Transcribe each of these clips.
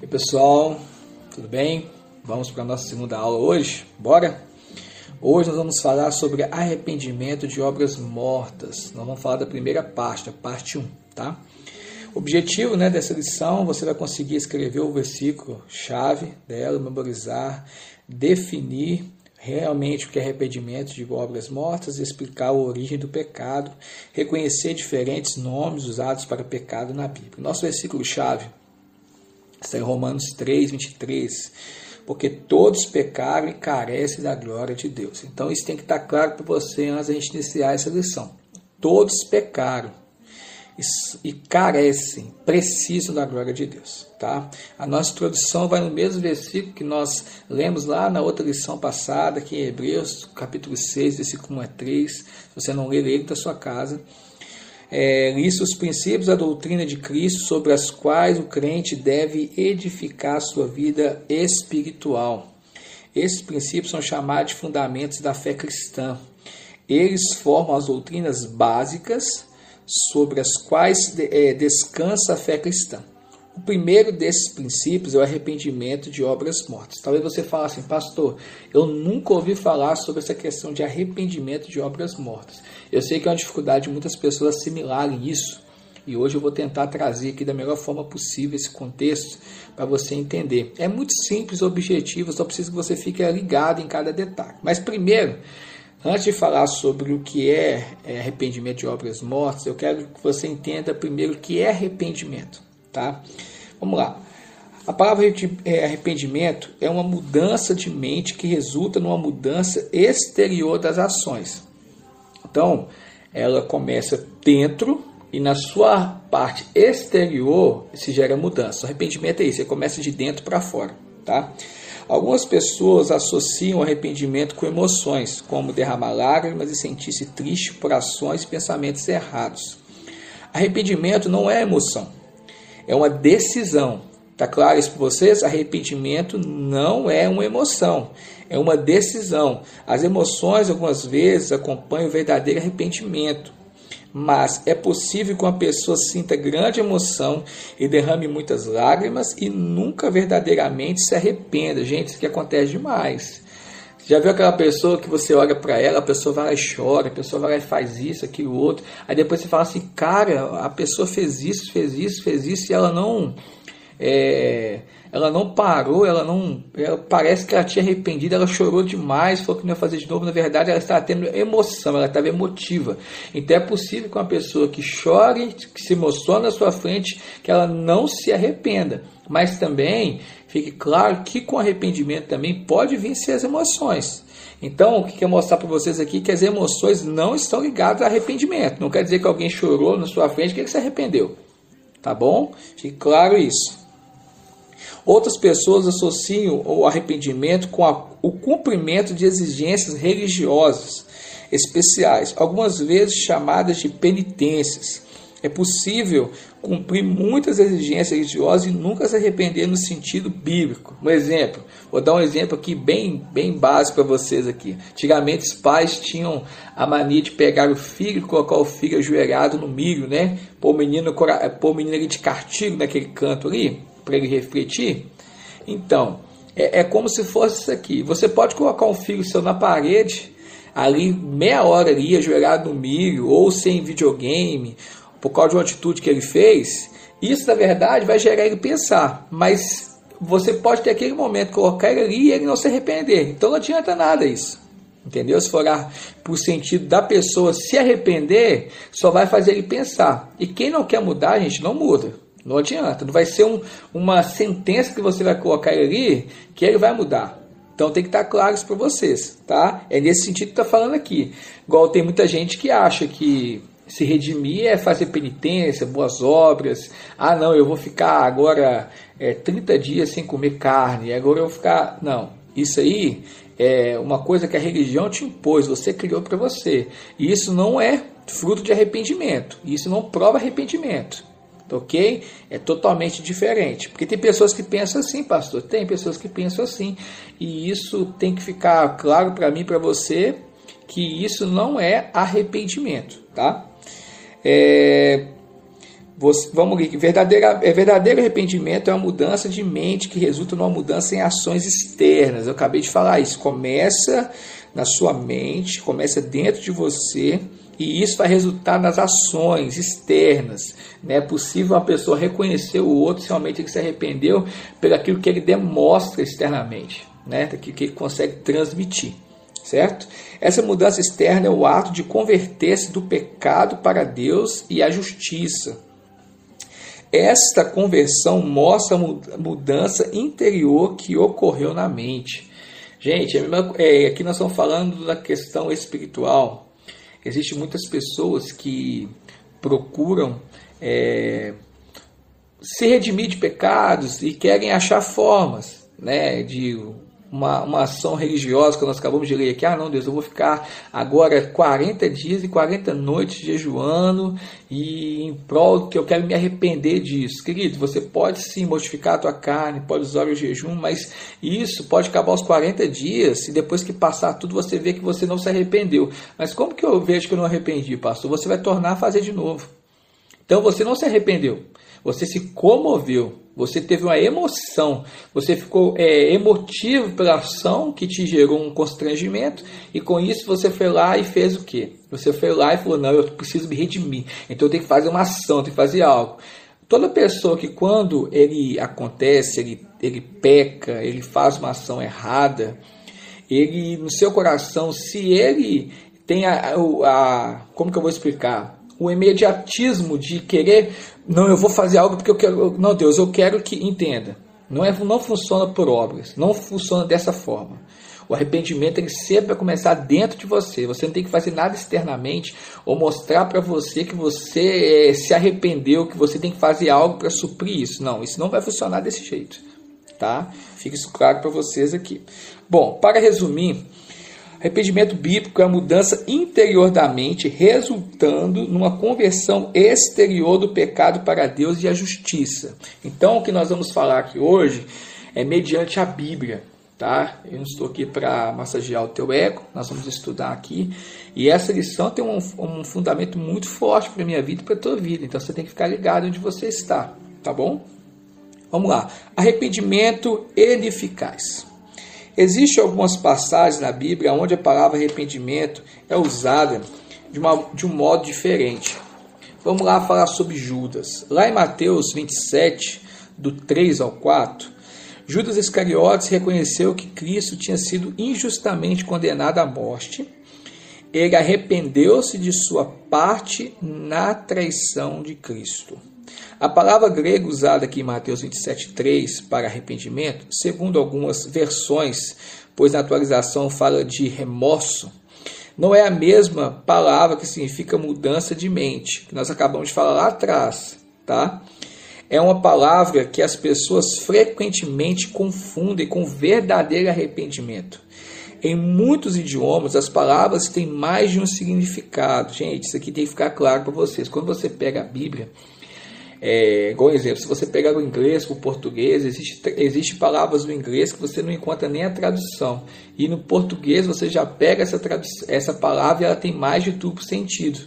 E pessoal, tudo bem? Vamos para a nossa segunda aula hoje? Bora? Hoje nós vamos falar sobre arrependimento de obras mortas. Nós vamos falar da primeira parte, a parte 1, tá? O objetivo né, dessa lição, você vai conseguir escrever o versículo chave dela, memorizar, definir realmente o que é arrependimento de obras mortas, explicar a origem do pecado, reconhecer diferentes nomes usados para pecado na Bíblia. Nosso versículo está em Romanos 3, 23. Porque todos pecaram e carecem da glória de Deus. Então isso tem que estar claro para você antes da gente iniciar essa lição. Todos pecaram e carecem, precisam da glória de Deus. Tá? A nossa introdução vai no mesmo versículo que nós lemos lá na outra lição passada, que em Hebreus, capítulo 6, versículo 1 a 3. Se você não ler ele da sua casa. É, isso os princípios da doutrina de Cristo sobre as quais o crente deve edificar sua vida espiritual. Esses princípios são chamados de fundamentos da fé cristã. Eles formam as doutrinas básicas sobre as quais é, descansa a fé cristã. O primeiro desses princípios é o arrependimento de obras mortas. Talvez você fale assim, pastor, eu nunca ouvi falar sobre essa questão de arrependimento de obras mortas. Eu sei que é uma dificuldade de muitas pessoas assimilarem isso, e hoje eu vou tentar trazer aqui da melhor forma possível esse contexto para você entender. É muito simples, objetivo, só preciso que você fique ligado em cada detalhe. Mas primeiro, Antes de falar sobre o que é, é arrependimento de obras mortas, eu quero que você entenda primeiro o que é arrependimento, tá? Vamos lá. A palavra é, arrependimento é uma mudança de mente que resulta numa mudança exterior das ações. Então, ela começa dentro e na sua parte exterior se gera mudança. O arrependimento é isso, ele começa de dentro para fora, tá? Algumas pessoas associam arrependimento com emoções, como derramar lágrimas e sentir-se triste por ações e pensamentos errados. Arrependimento não é emoção, é uma decisão. Tá claro isso para vocês? Arrependimento não é uma emoção, é uma decisão. As emoções algumas vezes acompanham o verdadeiro arrependimento mas é possível que uma pessoa sinta grande emoção e derrame muitas lágrimas e nunca verdadeiramente se arrependa. Gente, isso que acontece demais. Já viu aquela pessoa que você olha para ela, a pessoa vai lá e chora, a pessoa vai lá e faz isso, aquilo, outro. Aí depois você fala assim, cara, a pessoa fez isso, fez isso, fez isso e ela não. É, ela não parou, ela não. Ela, parece que ela tinha arrependido, ela chorou demais, falou que não ia fazer de novo. Na verdade, ela estava tendo emoção, ela estava emotiva. Então é possível que uma pessoa que chore, que se emociona na sua frente, que ela não se arrependa. Mas também fique claro que com arrependimento também pode vencer as emoções. Então, o que quer mostrar para vocês aqui é que as emoções não estão ligadas a arrependimento. Não quer dizer que alguém chorou na sua frente que ele se arrependeu. Tá bom? Fique claro isso. Outras pessoas associam o arrependimento com a, o cumprimento de exigências religiosas especiais, algumas vezes chamadas de penitências. É possível cumprir muitas exigências religiosas e nunca se arrepender no sentido bíblico. Um exemplo, vou dar um exemplo aqui bem, bem básico para vocês aqui. Antigamente os pais tinham a mania de pegar o filho e colocar o filho ajoelhado no milho, né? Pôr o menino, pôr o menino de cartigo naquele canto ali para ele refletir? Então, é, é, como se fosse isso aqui. Você pode colocar um filho seu na parede, ali meia hora ali, ajoelhado no milho, ou sem videogame, por causa de uma atitude que ele fez. Isso, na verdade, vai gerar ele pensar. Mas você pode ter aquele momento, colocar ele ali e ele não se arrepender. Então não adianta nada isso. Entendeu? Se for para o sentido da pessoa se arrepender, só vai fazer ele pensar. E quem não quer mudar, gente, não muda. Não adianta. Não vai ser um, uma sentença que você vai colocar ali que ele vai mudar. Então tem que estar claro isso para vocês, tá? É nesse sentido que está falando aqui. Igual tem muita gente que acha que se redimir é fazer penitência, boas obras. Ah, não, eu vou ficar agora é, 30 dias sem comer carne, agora eu vou ficar. Não, isso aí é uma coisa que a religião te impôs, você criou para você. E isso não é fruto de arrependimento, isso não prova arrependimento ok? É totalmente diferente. Porque tem pessoas que pensam assim, pastor, tem pessoas que pensam assim. E isso tem que ficar claro para mim, para você, que isso não é arrependimento, tá? É, você, vamos ver, verdadeira, é verdadeiro arrependimento é uma mudança de mente que resulta numa mudança em ações externas. Eu acabei de falar isso. Começa na sua mente, começa dentro de você e isso vai resultar nas ações externas. Né? É possível uma pessoa reconhecer o outro se realmente ele se arrependeu pelo aquilo que ele demonstra externamente, né? daquilo que ele consegue transmitir. Certo? Essa mudança externa é o ato de converter-se do pecado para Deus e a justiça. Esta conversão mostra a mudança interior que ocorreu na mente. Gente, é, aqui nós estamos falando da questão espiritual. Existem muitas pessoas que procuram é, se redimir de pecados e querem achar formas né, de uma, uma ação religiosa que nós acabamos de ler aqui, ah não Deus, eu vou ficar agora 40 dias e 40 noites jejuando e em prol que eu quero me arrepender disso. Querido, você pode sim modificar a tua carne, pode usar o jejum, mas isso pode acabar aos 40 dias e depois que passar tudo você vê que você não se arrependeu. Mas como que eu vejo que eu não arrependi, pastor? Você vai tornar a fazer de novo. Então você não se arrependeu, você se comoveu, você teve uma emoção, você ficou é, emotivo pela ação que te gerou um constrangimento e com isso você foi lá e fez o quê? Você foi lá e falou: Não, eu preciso me redimir, então eu tenho que fazer uma ação, tenho que fazer algo. Toda pessoa que quando ele acontece, ele, ele peca, ele faz uma ação errada, ele no seu coração, se ele tem a, a como que eu vou explicar? O imediatismo de querer, não, eu vou fazer algo porque eu quero, não, Deus, eu quero que entenda. Não, é, não funciona por obras, não funciona dessa forma. O arrependimento ele sempre vai começar dentro de você. Você não tem que fazer nada externamente ou mostrar para você que você é, se arrependeu, que você tem que fazer algo para suprir isso. Não, isso não vai funcionar desse jeito. Tá? Fica isso claro para vocês aqui. Bom, para resumir, Arrependimento bíblico é a mudança interior da mente, resultando numa conversão exterior do pecado para Deus e a justiça. Então, o que nós vamos falar aqui hoje é mediante a Bíblia, tá? Eu não estou aqui para massagear o teu ego, nós vamos estudar aqui. E essa lição tem um, um fundamento muito forte para a minha vida e para a tua vida. Então, você tem que ficar ligado onde você está, tá bom? Vamos lá. Arrependimento eficaz. Existem algumas passagens na Bíblia onde a palavra arrependimento é usada de, uma, de um modo diferente. Vamos lá falar sobre Judas. Lá em Mateus 27, do 3 ao 4, Judas Iscariotes reconheceu que Cristo tinha sido injustamente condenado à morte. Ele arrependeu-se de sua parte na traição de Cristo. A palavra grega usada aqui em Mateus 27,3 para arrependimento, segundo algumas versões, pois na atualização fala de remorso, não é a mesma palavra que significa mudança de mente, que nós acabamos de falar lá atrás, tá? É uma palavra que as pessoas frequentemente confundem com verdadeiro arrependimento. Em muitos idiomas, as palavras têm mais de um significado. Gente, isso aqui tem que ficar claro para vocês. Quando você pega a Bíblia, é, igual exemplo, se você pegar o inglês para o português, existe, existe palavras no inglês que você não encontra nem a tradução. E no português você já pega essa, essa palavra e ela tem mais de duplo sentido.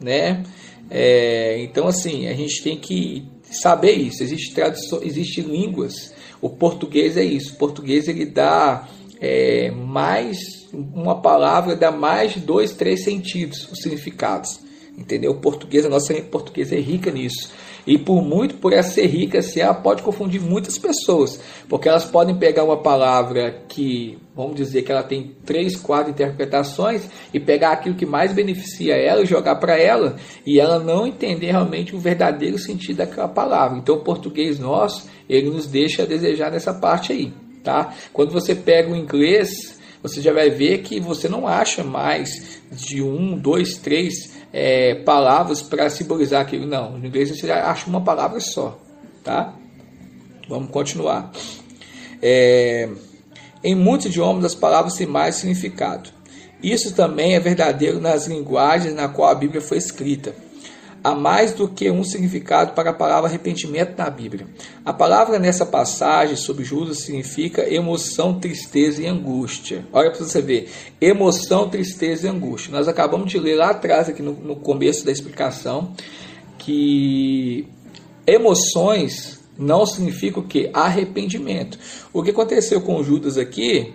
Né? É, então, assim, a gente tem que saber isso. Existe tradução, existe línguas. O português é isso. O português ele dá é, mais uma palavra dá mais de dois, três sentidos, os significados. Entendeu? O português, a nossa língua portuguesa é rica nisso. E por muito, por ela ser rica, assim, ela pode confundir muitas pessoas, porque elas podem pegar uma palavra que, vamos dizer, que ela tem três, quatro interpretações e pegar aquilo que mais beneficia ela e jogar para ela, e ela não entender realmente o verdadeiro sentido daquela palavra. Então, o português nosso, ele nos deixa a desejar nessa parte aí, tá? Quando você pega o inglês, você já vai ver que você não acha mais de um, dois, três é, palavras para simbolizar aquilo. Não, no inglês você acha uma palavra só. Tá? Vamos continuar. É, em muitos idiomas as palavras têm mais significado. Isso também é verdadeiro nas linguagens na qual a Bíblia foi escrita há mais do que um significado para a palavra arrependimento na Bíblia. A palavra nessa passagem sobre Judas significa emoção, tristeza e angústia. Olha para você ver, emoção, tristeza e angústia. Nós acabamos de ler lá atrás, aqui no, no começo da explicação, que emoções não significa o que? Arrependimento. O que aconteceu com Judas aqui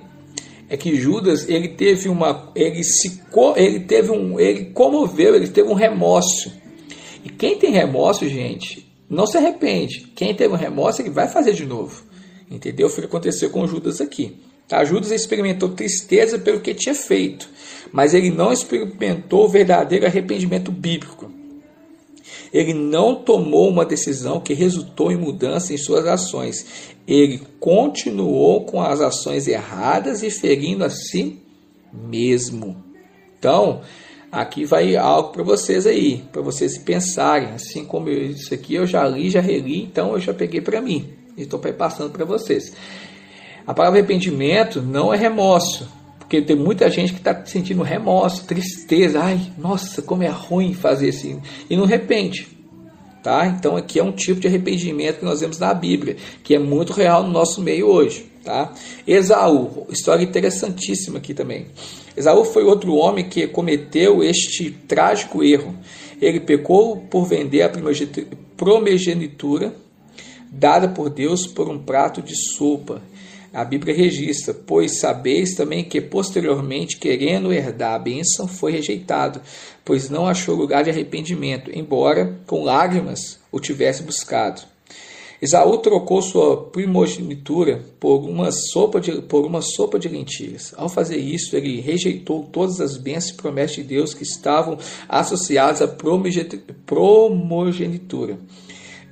é que Judas ele teve uma ele se ele teve um ele comoveu ele teve um remorso e quem tem remorso gente não se arrepende quem teve um remorso ele vai fazer de novo entendeu foi o que aconteceu com Judas aqui tá? Judas experimentou tristeza pelo que tinha feito mas ele não experimentou o verdadeiro arrependimento bíblico ele não tomou uma decisão que resultou em mudança em suas ações. Ele continuou com as ações erradas e ferindo a si mesmo. Então, aqui vai algo para vocês aí, para vocês pensarem. Assim como isso aqui eu já li, já reli, então eu já peguei para mim. E estou passando para vocês. A palavra arrependimento não é remorso. Porque tem muita gente que está sentindo remorso, tristeza. Ai, nossa, como é ruim fazer assim. E não arrepende. Tá? Então aqui é um tipo de arrependimento que nós vemos na Bíblia, que é muito real no nosso meio hoje. Tá? Esaú, história interessantíssima aqui também. Esaú foi outro homem que cometeu este trágico erro. Ele pecou por vender a primogenitura dada por Deus por um prato de sopa. A Bíblia registra: Pois sabeis também que posteriormente, querendo herdar a bênção, foi rejeitado, pois não achou lugar de arrependimento, embora com lágrimas o tivesse buscado. Esaú trocou sua primogenitura por uma sopa de, por uma sopa de lentilhas. Ao fazer isso, ele rejeitou todas as bênçãos e promessas de Deus que estavam associadas à primogenitura.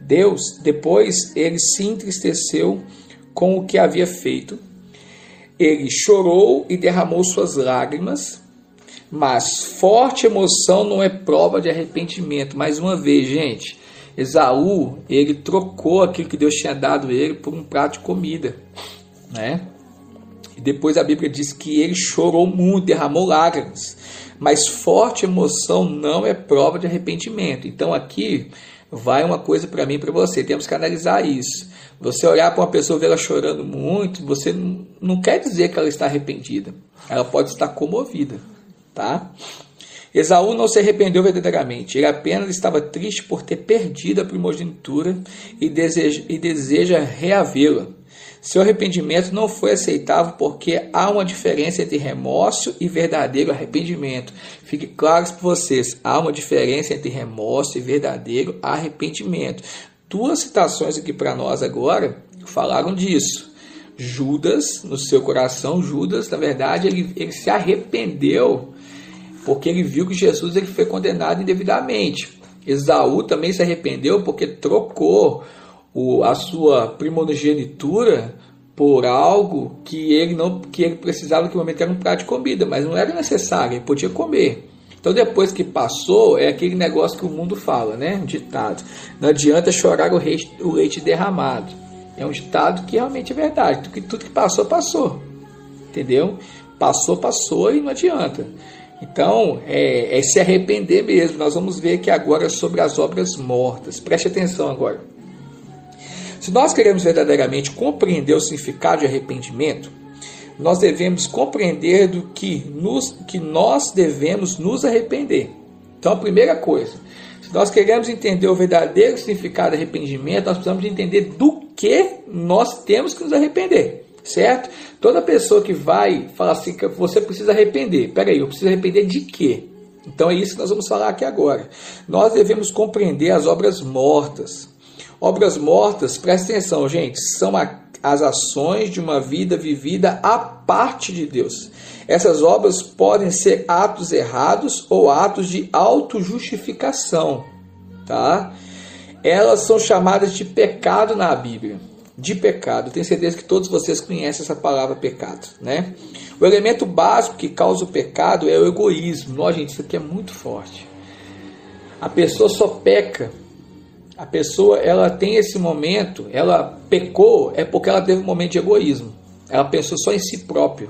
Deus, depois, ele se entristeceu com o que havia feito. Ele chorou e derramou suas lágrimas, mas forte emoção não é prova de arrependimento. Mais uma vez, gente, Esaú, ele trocou aquilo que Deus tinha dado ele por um prato de comida, né? E depois a Bíblia diz que ele chorou muito, derramou lágrimas. Mas forte emoção não é prova de arrependimento. Então aqui vai uma coisa para mim e para você. Temos que analisar isso. Você olhar para uma pessoa ver ela chorando muito, você não quer dizer que ela está arrependida. Ela pode estar comovida, tá? Esaú não se arrependeu verdadeiramente. Ele apenas estava triste por ter perdido a primogenitura e deseja, e deseja reavê-la. Seu arrependimento não foi aceitável porque há uma diferença entre remorso e verdadeiro arrependimento. Fique claro para vocês: há uma diferença entre remorso e verdadeiro arrependimento. Duas citações aqui para nós agora falaram disso. Judas, no seu coração, Judas, na verdade, ele, ele se arrependeu porque ele viu que Jesus ele foi condenado indevidamente. Esaú também se arrependeu porque trocou o, a sua primogenitura por algo que ele não que ele precisava naquele momento era um prato de comida, mas não era necessário, ele podia comer. Então depois que passou, é aquele negócio que o mundo fala, né? Um ditado. Não adianta chorar o leite, o leite derramado. É um ditado que realmente é verdade. Tudo que, tudo que passou, passou. Entendeu? Passou, passou e não adianta. Então, é, é se arrepender mesmo. Nós vamos ver que agora é sobre as obras mortas. Preste atenção agora. Se nós queremos verdadeiramente compreender o significado de arrependimento, nós devemos compreender do que, nos, que nós devemos nos arrepender. Então, a primeira coisa, se nós queremos entender o verdadeiro significado de arrependimento, nós precisamos entender do que nós temos que nos arrepender, certo? Toda pessoa que vai falar assim você precisa arrepender, peraí, eu preciso arrepender de quê? Então é isso que nós vamos falar aqui agora. Nós devemos compreender as obras mortas. Obras mortas, presta atenção, gente, são a as ações de uma vida vivida à parte de Deus. Essas obras podem ser atos errados ou atos de autojustificação, tá? Elas são chamadas de pecado na Bíblia. De pecado. Tenho certeza que todos vocês conhecem essa palavra pecado, né? O elemento básico que causa o pecado é o egoísmo. Nossa, gente, isso aqui é muito forte. A pessoa só peca a pessoa ela tem esse momento, ela pecou é porque ela teve um momento de egoísmo. Ela pensou só em si próprio.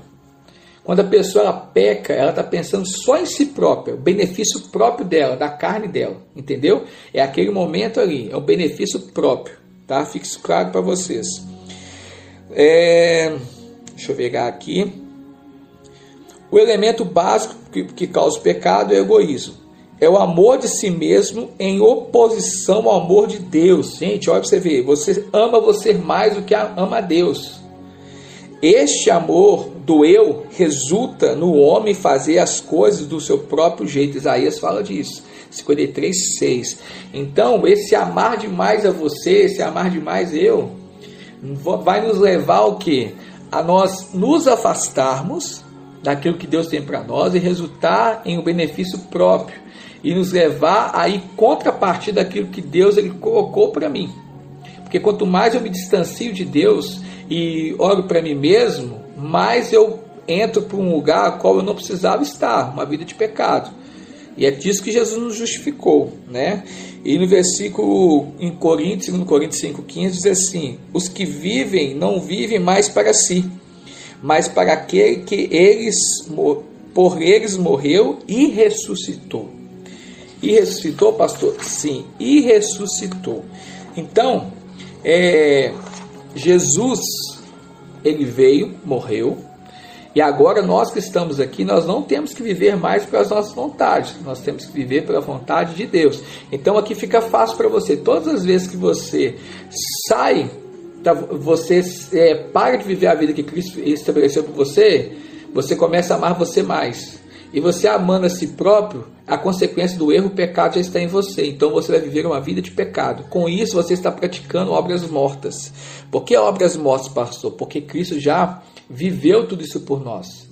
Quando a pessoa ela peca, ela está pensando só em si própria, o benefício próprio dela, da carne dela, entendeu? É aquele momento ali, é o benefício próprio, tá? Fique isso claro para vocês. É, deixa eu pegar aqui. O elemento básico que, que causa o pecado é o egoísmo. É o amor de si mesmo em oposição ao amor de Deus. Gente, olha para você ver, você ama você mais do que ama a Deus. Este amor do eu resulta no homem fazer as coisas do seu próprio jeito. Isaías fala disso. 53, 6. Então, esse amar demais a você, esse amar demais eu, vai nos levar ao que? A nós nos afastarmos daquilo que Deus tem para nós e resultar em um benefício próprio e nos levar a ir contrapartir daquilo que Deus ele colocou para mim. Porque quanto mais eu me distancio de Deus e oro para mim mesmo, mais eu entro para um lugar a qual eu não precisava estar, uma vida de pecado. E é disso que Jesus nos justificou, né? E no versículo em Coríntios, no Coríntios 5,15, diz assim: Os que vivem não vivem mais para si, mas para aquele que eles, por eles morreu e ressuscitou. E ressuscitou, pastor? Sim, e ressuscitou. Então, é, Jesus, ele veio, morreu, e agora nós que estamos aqui, nós não temos que viver mais pelas nossas vontades, nós temos que viver pela vontade de Deus. Então aqui fica fácil para você. Todas as vezes que você sai, você é, para de viver a vida que Cristo estabeleceu para você, você começa a amar você mais. E você amando a si próprio, a consequência do erro, o pecado já está em você. Então você vai viver uma vida de pecado. Com isso, você está praticando obras mortas. Por que obras mortas, pastor? Porque Cristo já viveu tudo isso por nós.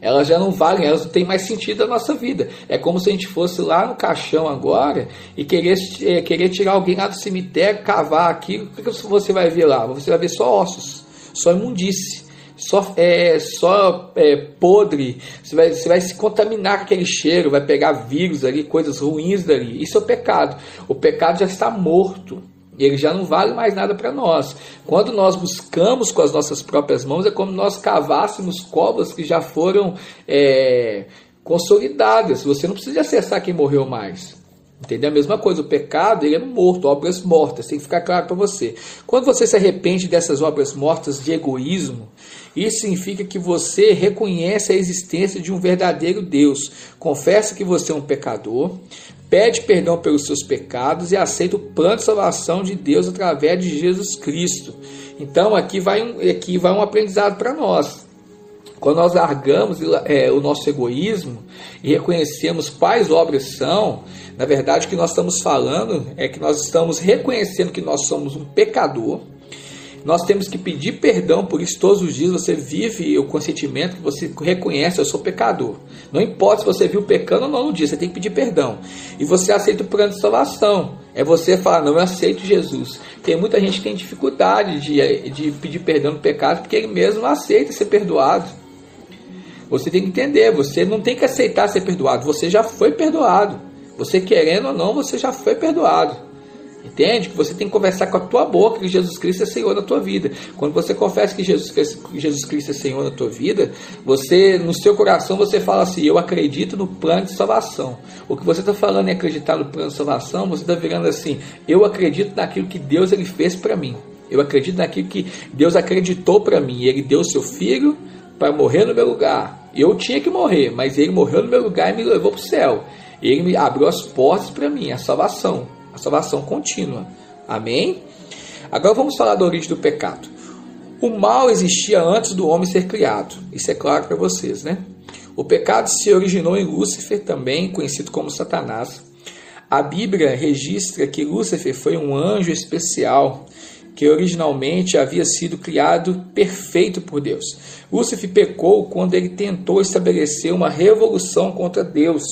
Elas já não valem, elas não têm mais sentido na nossa vida. É como se a gente fosse lá no caixão agora e querer, é, querer tirar alguém lá do cemitério, cavar aquilo. O que você vai ver lá? Você vai ver só ossos, só imundície só, é, só é, podre, você vai, você vai se contaminar com aquele cheiro, vai pegar vírus ali, coisas ruins dali. Isso é o pecado. O pecado já está morto. Ele já não vale mais nada para nós. Quando nós buscamos com as nossas próprias mãos, é como nós cavássemos covas que já foram é, consolidadas. Você não precisa acessar quem morreu mais. Entendeu? A mesma coisa, o pecado ele é morto, obras mortas, tem que ficar claro para você. Quando você se arrepende dessas obras mortas de egoísmo, isso significa que você reconhece a existência de um verdadeiro Deus, confessa que você é um pecador, pede perdão pelos seus pecados e aceita o plano de salvação de Deus através de Jesus Cristo. Então aqui vai um, aqui vai um aprendizado para nós. Quando nós largamos é, o nosso egoísmo e reconhecemos quais obras são, na verdade, o que nós estamos falando é que nós estamos reconhecendo que nós somos um pecador. Nós temos que pedir perdão por isso todos os dias. Você vive o consentimento que você reconhece, eu sou pecador. Não importa se você viu pecando ou não no dia, você tem que pedir perdão. E você aceita o plano de salvação. É você falar, não, eu aceito Jesus. Tem muita gente que tem dificuldade de, de pedir perdão no pecado porque ele mesmo aceita ser perdoado. Você tem que entender, você não tem que aceitar ser perdoado, você já foi perdoado. Você querendo ou não, você já foi perdoado. Entende? Que você tem que conversar com a tua boca que Jesus Cristo é Senhor na tua vida. Quando você confessa que Jesus, Jesus Cristo é Senhor na tua vida, você no seu coração você fala assim: Eu acredito no plano de salvação. O que você está falando é acreditar no plano de salvação, você está virando assim: Eu acredito naquilo que Deus ele fez para mim. Eu acredito naquilo que Deus acreditou para mim. Ele deu o seu filho para morrer no meu lugar. Eu tinha que morrer, mas ele morreu no meu lugar e me levou para o céu. Ele me abriu as portas para mim, a salvação, a salvação contínua. Amém? Agora vamos falar da origem do pecado. O mal existia antes do homem ser criado. Isso é claro para vocês, né? O pecado se originou em Lúcifer, também conhecido como Satanás. A Bíblia registra que Lúcifer foi um anjo especial que originalmente havia sido criado perfeito por Deus. Lúcifer pecou quando ele tentou estabelecer uma revolução contra Deus.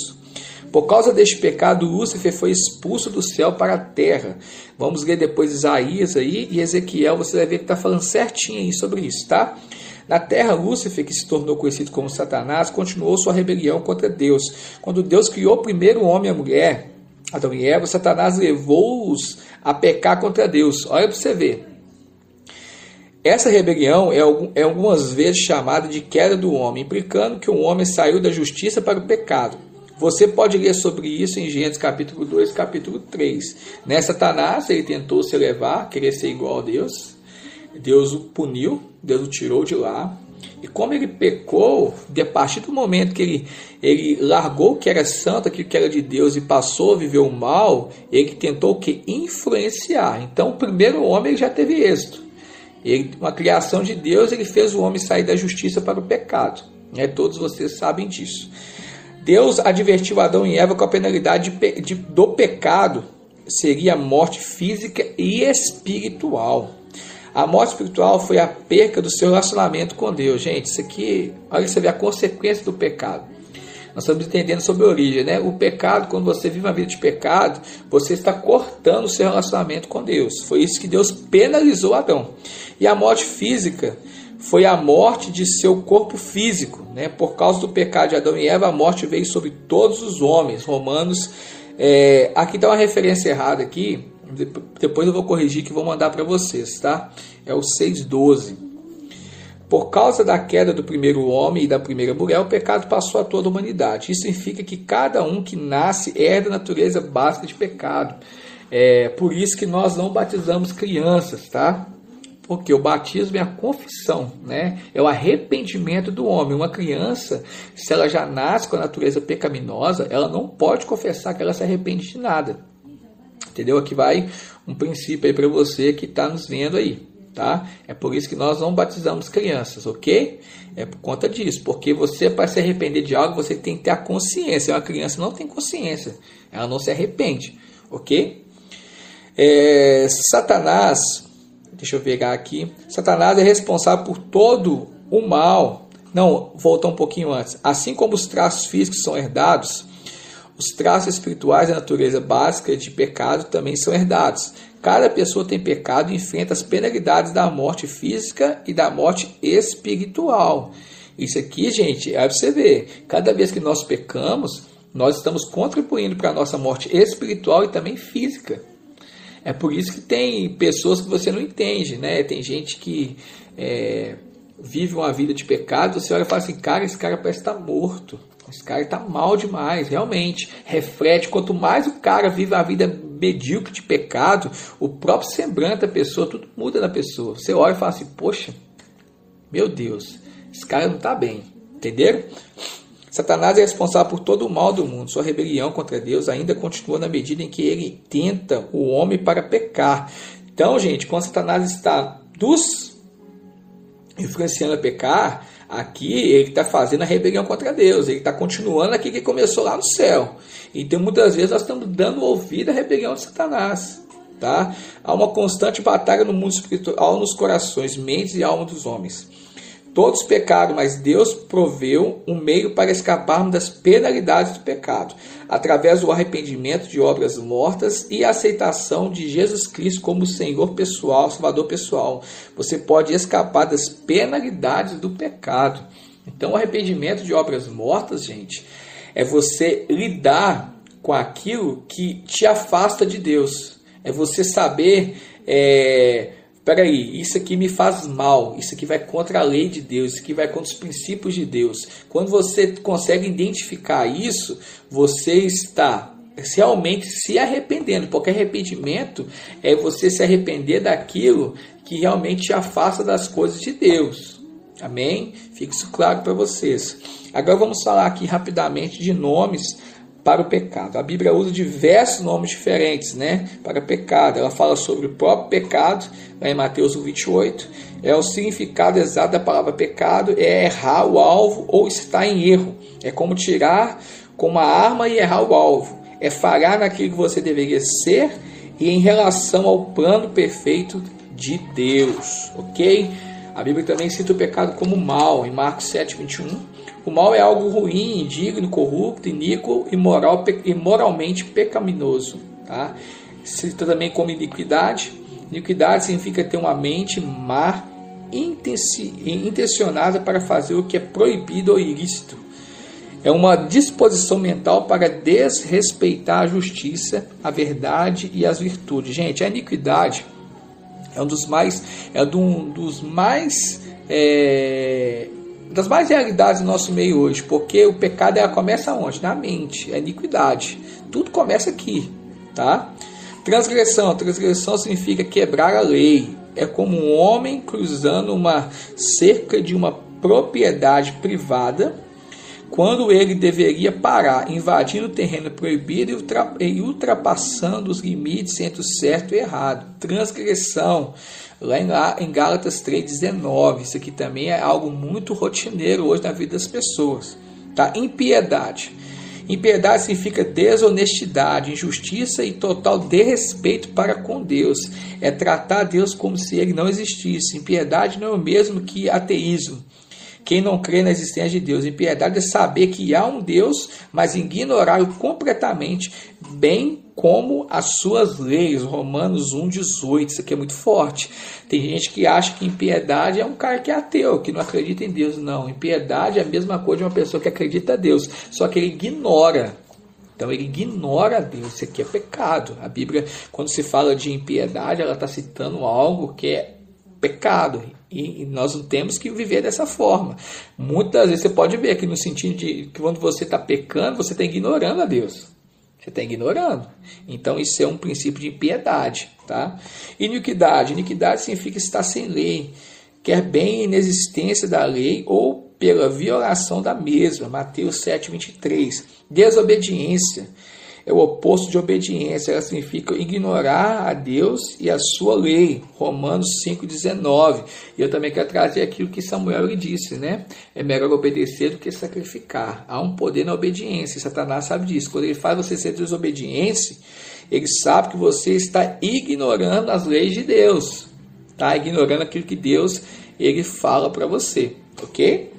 Por causa deste pecado, Lúcifer foi expulso do céu para a terra. Vamos ler depois Isaías aí e Ezequiel, você vai ver que está falando certinho aí sobre isso, tá? Na terra, Lúcifer, que se tornou conhecido como Satanás, continuou sua rebelião contra Deus. Quando Deus criou primeiro o homem e a mulher, Adão e Eva, Satanás levou-os a pecar contra Deus. Olha para você ver. Essa rebelião é, é algumas vezes chamada de queda do homem, implicando que o homem saiu da justiça para o pecado. Você pode ler sobre isso em Gênesis capítulo 2, capítulo 3. Nessa Satanás, ele tentou se elevar, querer ser igual a Deus. Deus o puniu, Deus o tirou de lá. E como ele pecou, de a partir do momento que ele, ele largou o que era santo, aquilo que era de Deus e passou a viver o mal, ele tentou que? Influenciar. Então, o primeiro homem ele já teve êxito. Ele, uma criação de Deus, ele fez o homem sair da justiça para o pecado. Né? Todos vocês sabem disso. Deus advertiu Adão e Eva com a penalidade de, de, do pecado seria a morte física e espiritual. A morte espiritual foi a perca do seu relacionamento com Deus. Gente, isso aqui, olha você vê a consequência do pecado. Nós estamos entendendo sobre a origem, né? O pecado, quando você vive uma vida de pecado, você está cortando o seu relacionamento com Deus. Foi isso que Deus penalizou Adão. E a morte física foi a morte de seu corpo físico, né? Por causa do pecado de Adão e Eva, a morte veio sobre todos os homens. Romanos, é, aqui está uma referência errada aqui, depois eu vou corrigir que vou mandar para vocês, tá? É o 6:12. Por causa da queda do primeiro homem e da primeira mulher, o pecado passou a toda a humanidade. Isso significa que cada um que nasce herda a natureza básica de pecado. É por isso que nós não batizamos crianças, tá? Porque o batismo é a confissão, né? É o arrependimento do homem. Uma criança, se ela já nasce com a natureza pecaminosa, ela não pode confessar que ela se arrepende de nada. Entendeu? Aqui vai um princípio aí para você que está nos vendo aí, tá? É por isso que nós não batizamos crianças, ok? É por conta disso, porque você para se arrepender de algo você tem que ter a consciência. Uma criança não tem consciência, ela não se arrepende, ok? É, Satanás, deixa eu pegar aqui. Satanás é responsável por todo o mal. Não, voltar um pouquinho antes. Assim como os traços físicos são herdados, os traços espirituais da natureza básica de pecado também são herdados. Cada pessoa tem pecado e enfrenta as penalidades da morte física e da morte espiritual. Isso aqui, gente, é para você ver. Cada vez que nós pecamos, nós estamos contribuindo para a nossa morte espiritual e também física. É por isso que tem pessoas que você não entende, né? Tem gente que é, vive uma vida de pecado, você olha e fala assim, cara, esse cara parece estar morto. Esse cara está mal demais, realmente. Reflete, quanto mais o cara vive a vida medíocre de pecado, o próprio semblante da pessoa, tudo muda na pessoa. Você olha e fala assim, poxa, meu Deus, esse cara não está bem. Entenderam? Satanás é responsável por todo o mal do mundo. Sua rebelião contra Deus ainda continua na medida em que ele tenta o homem para pecar. Então, gente, quando Satanás está nos influenciando a pecar, Aqui ele está fazendo a rebelião contra Deus, ele está continuando aqui que começou lá no céu. Então muitas vezes nós estamos dando ouvido à rebelião de Satanás. Tá? Há uma constante batalha no mundo espiritual, nos corações, mentes e alma dos homens. Todos pecaram, mas Deus proveu um meio para escaparmos das penalidades do pecado, através do arrependimento de obras mortas e a aceitação de Jesus Cristo como Senhor pessoal, Salvador pessoal. Você pode escapar das penalidades do pecado. Então, o arrependimento de obras mortas, gente, é você lidar com aquilo que te afasta de Deus. É você saber. É, peraí, isso aqui me faz mal, isso aqui vai contra a lei de Deus, isso aqui vai contra os princípios de Deus. Quando você consegue identificar isso, você está realmente se arrependendo, porque arrependimento é você se arrepender daquilo que realmente te afasta das coisas de Deus. Amém? Fique isso claro para vocês. Agora vamos falar aqui rapidamente de nomes para o pecado. A Bíblia usa diversos nomes diferentes né, para pecado. Ela fala sobre o próprio pecado, lá em Mateus 28. É o significado exato da palavra pecado, é errar o alvo ou estar em erro. É como tirar com uma arma e errar o alvo. É falhar naquilo que você deveria ser e em relação ao plano perfeito de Deus. Ok? A Bíblia também cita o pecado como mal, em Marcos 7, 21 o mal é algo ruim, indigno, corrupto, iníquo e, moral, e moralmente pecaminoso. Tá? Cita também como iniquidade. Iniquidade significa ter uma mente má, intencionada para fazer o que é proibido ou ilícito. É uma disposição mental para desrespeitar a justiça, a verdade e as virtudes. Gente, a iniquidade é um dos mais, é um dos mais é, das mais realidades do nosso meio hoje, porque o pecado ela começa onde? Na mente, é iniquidade. Tudo começa aqui, tá? Transgressão, transgressão significa quebrar a lei. É como um homem cruzando uma cerca de uma propriedade privada quando ele deveria parar, invadindo o terreno proibido e ultrapassando os limites entre o certo e o errado. Transgressão, lá em Gálatas 3,19. Isso aqui também é algo muito rotineiro hoje na vida das pessoas. Tá? Impiedade. Impiedade significa desonestidade, injustiça e total desrespeito para com Deus. É tratar Deus como se ele não existisse. Impiedade não é o mesmo que ateísmo quem não crê na existência de Deus. Impiedade é saber que há um Deus, mas ignorá-lo completamente, bem como as suas leis. Romanos 1,18. Isso aqui é muito forte. Tem gente que acha que impiedade é um cara que é ateu, que não acredita em Deus. Não. Impiedade é a mesma coisa de uma pessoa que acredita em Deus, só que ele ignora. Então ele ignora Deus, isso aqui é pecado. A Bíblia, quando se fala de impiedade, ela está citando algo que é pecado. E, nós não temos que viver dessa forma. Muitas vezes você pode ver aqui no sentido de que quando você está pecando, você está ignorando a Deus. Você está ignorando. Então isso é um princípio de impiedade. Tá? Iniquidade. Iniquidade significa estar sem lei, quer bem inexistência da lei ou pela violação da mesma. Mateus 7, 23. Desobediência é o oposto de obediência, ela significa ignorar a Deus e a sua lei. Romanos 5,19. E eu também quero trazer aquilo que Samuel disse, né? É melhor obedecer do que sacrificar. Há um poder na obediência. Satanás sabe disso. Quando ele faz você ser desobediente, ele sabe que você está ignorando as leis de Deus. Está ignorando aquilo que Deus ele fala para você, ok?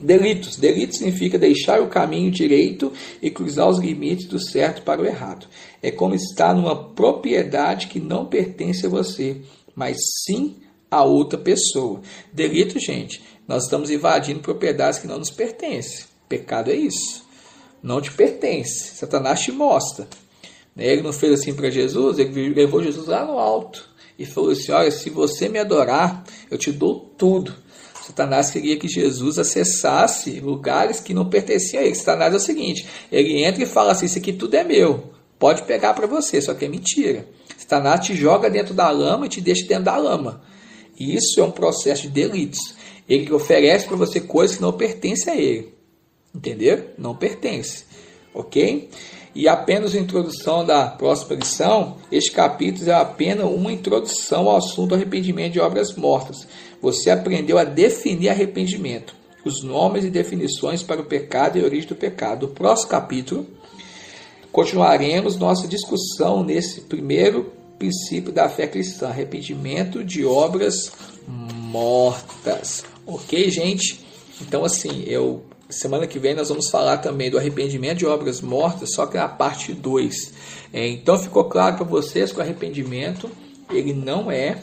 Delitos. Delitos significa deixar o caminho direito e cruzar os limites do certo para o errado. É como estar numa propriedade que não pertence a você, mas sim a outra pessoa. Delito, gente, nós estamos invadindo propriedades que não nos pertencem. Pecado é isso. Não te pertence. Satanás te mostra. Né, ele não fez assim para Jesus, ele levou Jesus lá no alto e falou assim: Olha, se você me adorar, eu te dou tudo. Satanás queria que Jesus acessasse lugares que não pertenciam a ele. Satanás é o seguinte: ele entra e fala assim: Isso aqui tudo é meu, pode pegar para você, só que é mentira. Satanás te joga dentro da lama e te deixa dentro da lama. Isso é um processo de delitos. Ele oferece para você coisas que não pertencem a ele. Entendeu? Não pertence. Ok? E apenas a introdução da próxima lição, este capítulo é apenas uma introdução ao assunto arrependimento de obras mortas. Você aprendeu a definir arrependimento, os nomes e definições para o pecado e a origem do pecado. No próximo capítulo, continuaremos nossa discussão nesse primeiro princípio da fé cristã, arrependimento de obras mortas. Ok, gente? Então, assim, eu Semana que vem nós vamos falar também do arrependimento de obras mortas, só que na parte 2. É, então ficou claro para vocês que o arrependimento ele não é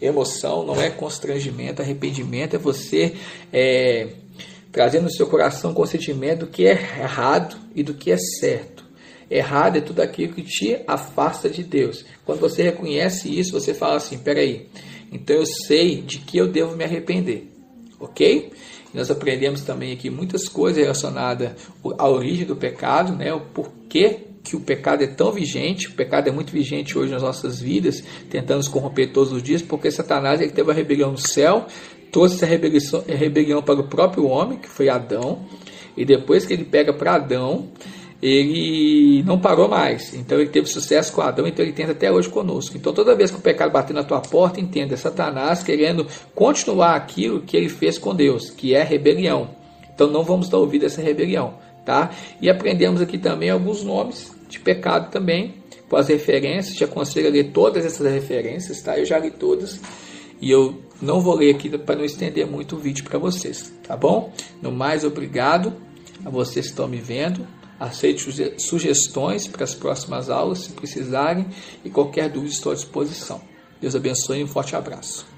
emoção, não é constrangimento. Arrependimento é você é, trazendo no seu coração o sentimento do que é errado e do que é certo. Errado é tudo aquilo que te afasta de Deus. Quando você reconhece isso, você fala assim: peraí, então eu sei de que eu devo me arrepender, ok? Nós aprendemos também aqui muitas coisas relacionadas à origem do pecado, né? o porquê que o pecado é tão vigente, o pecado é muito vigente hoje nas nossas vidas, tentando nos corromper todos os dias, porque Satanás ele teve a rebelião no céu, trouxe essa rebelião, rebelião para o próprio homem, que foi Adão, e depois que ele pega para Adão, ele não parou mais. Então ele teve sucesso com Adão, então ele tenta até hoje conosco. Então toda vez que o pecado bater na tua porta, entenda, é Satanás querendo continuar aquilo que ele fez com Deus, que é rebelião. Então não vamos dar ouvido a essa rebelião, tá? E aprendemos aqui também alguns nomes de pecado também, com as referências, te aconselho a ler todas essas referências, tá? Eu já li todas e eu não vou ler aqui para não estender muito o vídeo para vocês, tá bom? No mais, obrigado a vocês que estão me vendo. Aceite sugestões para as próximas aulas, se precisarem, e qualquer dúvida estou à disposição. Deus abençoe e um forte abraço.